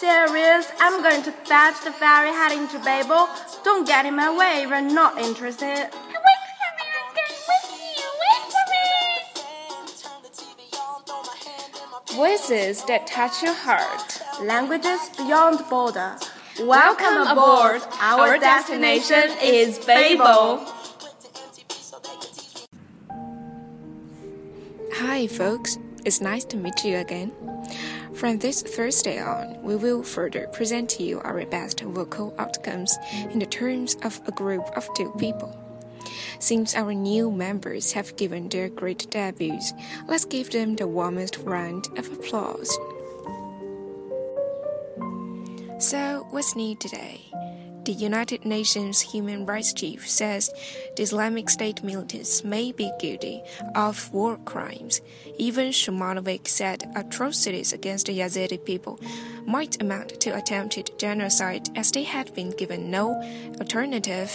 Serious. I'm going to fetch the ferry heading to Babel. Don't get in my way if you're not interested. Wait for me, I'm going with for me. Voices that touch your heart. Languages beyond border. Welcome aboard. Our destination is Babel. Hi, folks. It's nice to meet you again. From this Thursday on, we will further present to you our best vocal outcomes in the terms of a group of two people. Since our new members have given their great debuts, let's give them the warmest round of applause. So, what's new today? The United Nations Human Rights Chief says the Islamic State militants may be guilty of war crimes. Ivan Simonovic said atrocities against the Yazidi people might amount to attempted genocide as they had been given no alternative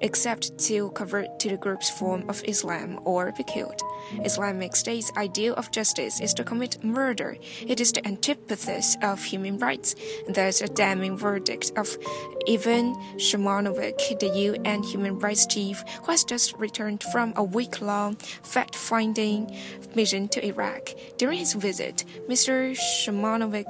except to convert to the group's form of Islam or be killed. Islamic State's ideal of justice is to commit murder. It is the antithesis of human rights. There's a damning verdict of Ivan Simonovic, the UN Human Rights Chief, who has just returned from a week-long fact-finding mission to Iraq. During his visit, Mr. Simonovic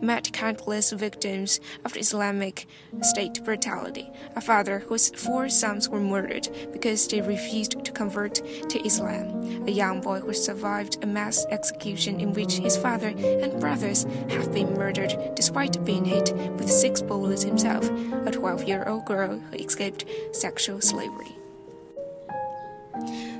met countless victims of Islamic State brutality. A father whose four sons were murdered because they refused to convert to Islam. A young boy who survived a mass execution in which his father and brothers have been murdered despite being hit with six bullets himself. A 12 year old girl who escaped sexual slavery.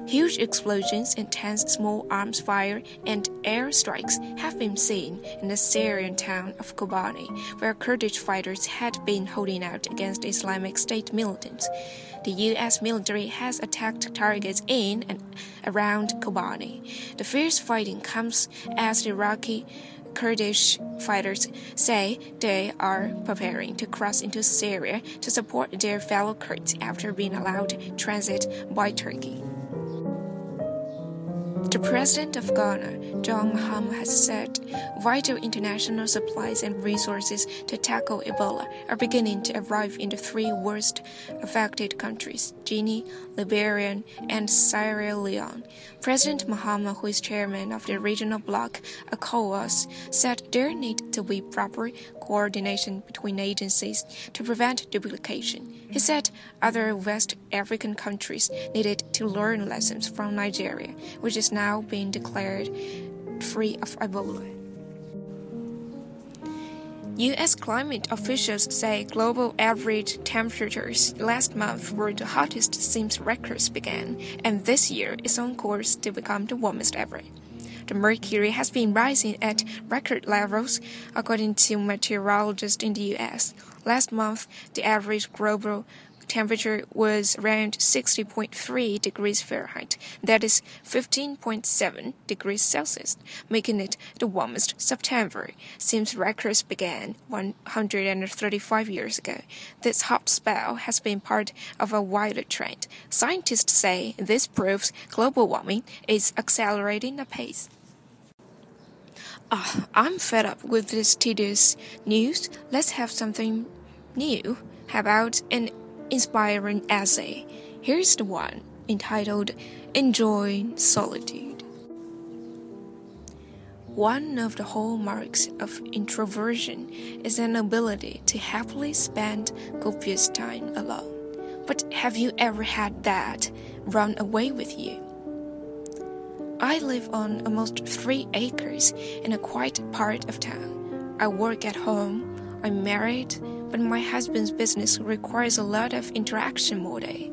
Huge explosions, intense small arms fire, and air strikes have been seen in the Syrian town of Kobani, where Kurdish fighters had been holding out against Islamic State militants. The U.S. military has attacked targets in and around Kobani. The fierce fighting comes as the Iraqi Kurdish fighters say they are preparing to cross into Syria to support their fellow Kurds after being allowed transit by Turkey. The president of Ghana, John Mahama, has said vital international supplies and resources to tackle Ebola are beginning to arrive in the three worst affected countries Guinea, Liberia, and Sierra Leone. President Mahama, who is chairman of the regional bloc ECOWAS, said there need to be proper coordination between agencies to prevent duplication. He said other West African countries needed to learn lessons from Nigeria, which is now being declared free of Ebola. U.S. climate officials say global average temperatures last month were the hottest since records began, and this year is on course to become the warmest ever. The mercury has been rising at record levels, according to meteorologists in the U.S. Last month, the average global temperature was around 60.3 degrees Fahrenheit, that is 15.7 degrees Celsius, making it the warmest September since records began 135 years ago. This hot spell has been part of a wider trend. Scientists say this proves global warming is accelerating apace. Ah, I'm fed up with this tedious news. Let's have something new. How about an inspiring essay. Here's the one entitled Enjoy Solitude. One of the hallmarks of introversion is an ability to happily spend copious time alone. But have you ever had that run away with you? I live on almost three acres in a quiet part of town. I work at home, I'm married, but my husband's business requires a lot of interaction all day.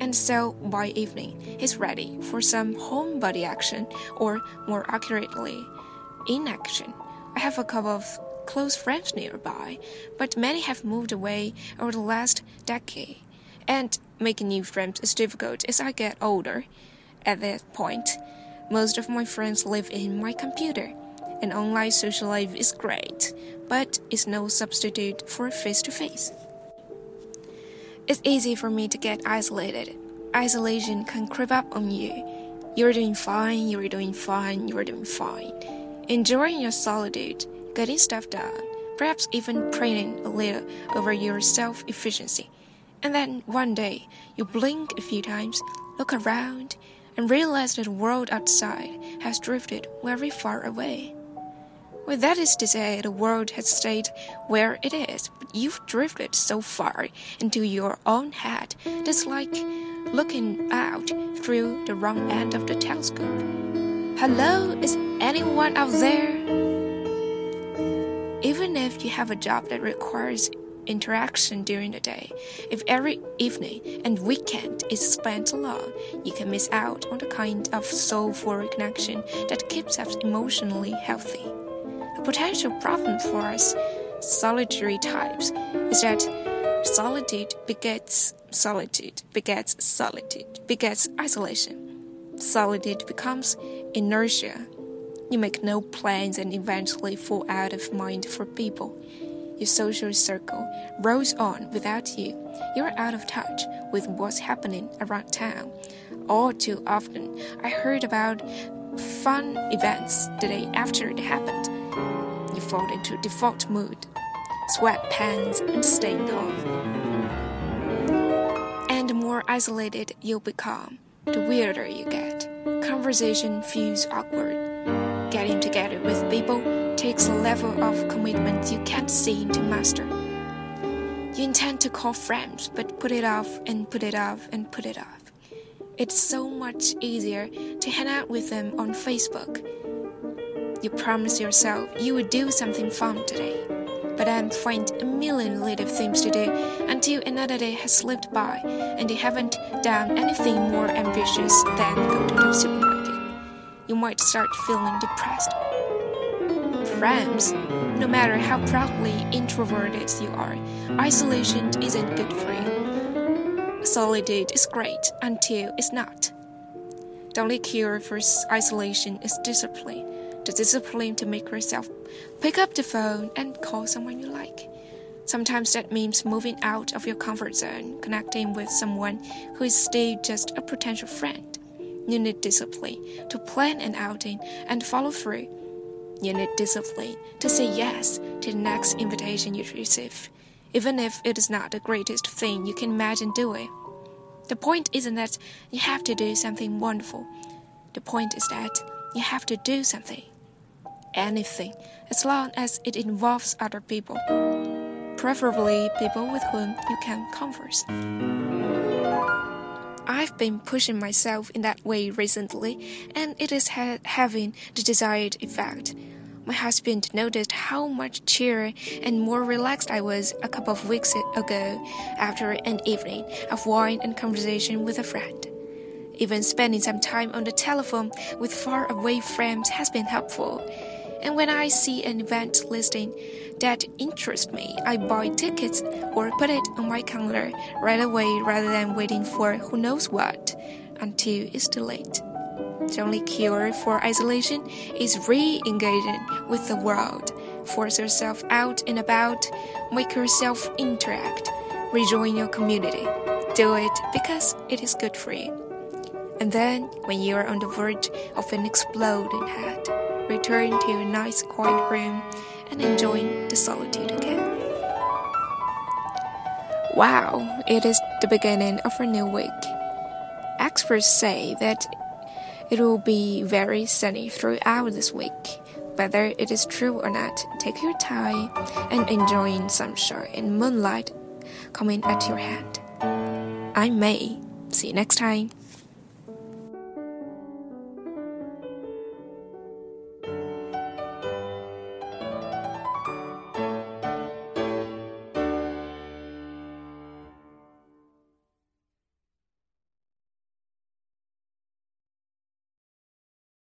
And so by evening, he's ready for some homebody action, or more accurately, inaction. I have a couple of close friends nearby, but many have moved away over the last decade, and making new friends is difficult as I get older. At that point, most of my friends live in my computer. An online social life is great, but it's no substitute for face to face. It's easy for me to get isolated. Isolation can creep up on you. You're doing fine, you're doing fine, you're doing fine. Enjoying your solitude, getting stuff done, perhaps even praying a little over your self efficiency. And then one day, you blink a few times, look around, and realize that the world outside has drifted very far away. Well, that is to say, the world has stayed where it is, but you've drifted so far into your own head that's like looking out through the wrong end of the telescope. Hello, is anyone out there? Even if you have a job that requires interaction during the day, if every evening and weekend is spent alone, you can miss out on the kind of soulful connection that keeps us emotionally healthy potential problem for us solitary types is that solitude begets solitude, begets solitude, begets isolation. Solitude becomes inertia. You make no plans and eventually fall out of mind for people. Your social circle rolls on without you. You're out of touch with what's happening around town. All too often, I heard about fun events the day after it happened you fall into default mood, sweatpants, and staying home. And the more isolated you become, the weirder you get. Conversation feels awkward. Getting together with people takes a level of commitment you can't seem to master. You intend to call friends, but put it off and put it off and put it off. It's so much easier to hang out with them on Facebook you promise yourself you would do something fun today, but then find a million little things to do until another day has slipped by and you haven't done anything more ambitious than go to the supermarket. You might start feeling depressed. Friends, no matter how proudly introverted you are, isolation isn't good for you. Solitude is great until it's not. The only cure for isolation is discipline the discipline to make yourself pick up the phone and call someone you like. Sometimes that means moving out of your comfort zone, connecting with someone who is still just a potential friend. You need discipline to plan an outing and follow through. You need discipline to say yes to the next invitation you receive, even if it is not the greatest thing you can imagine doing. The point isn't that you have to do something wonderful. The point is that you have to do something anything as long as it involves other people, preferably people with whom you can converse. I've been pushing myself in that way recently, and it is ha having the desired effect. My husband noticed how much cheerer and more relaxed I was a couple of weeks ago after an evening of wine and conversation with a friend. Even spending some time on the telephone with faraway friends has been helpful. And when I see an event listing that interests me, I buy tickets or put it on my calendar right away rather than waiting for who knows what until it's too late. The only cure for isolation is re engaging with the world. Force yourself out and about, make yourself interact, rejoin your community. Do it because it is good for you. And then, when you are on the verge of an exploding head, return to a nice quiet room and enjoy the solitude again. Wow, it is the beginning of a new week. Experts say that it will be very sunny throughout this week. Whether it is true or not, take your time and enjoy sunshine and moonlight coming at your hand. I'm May. See you next time.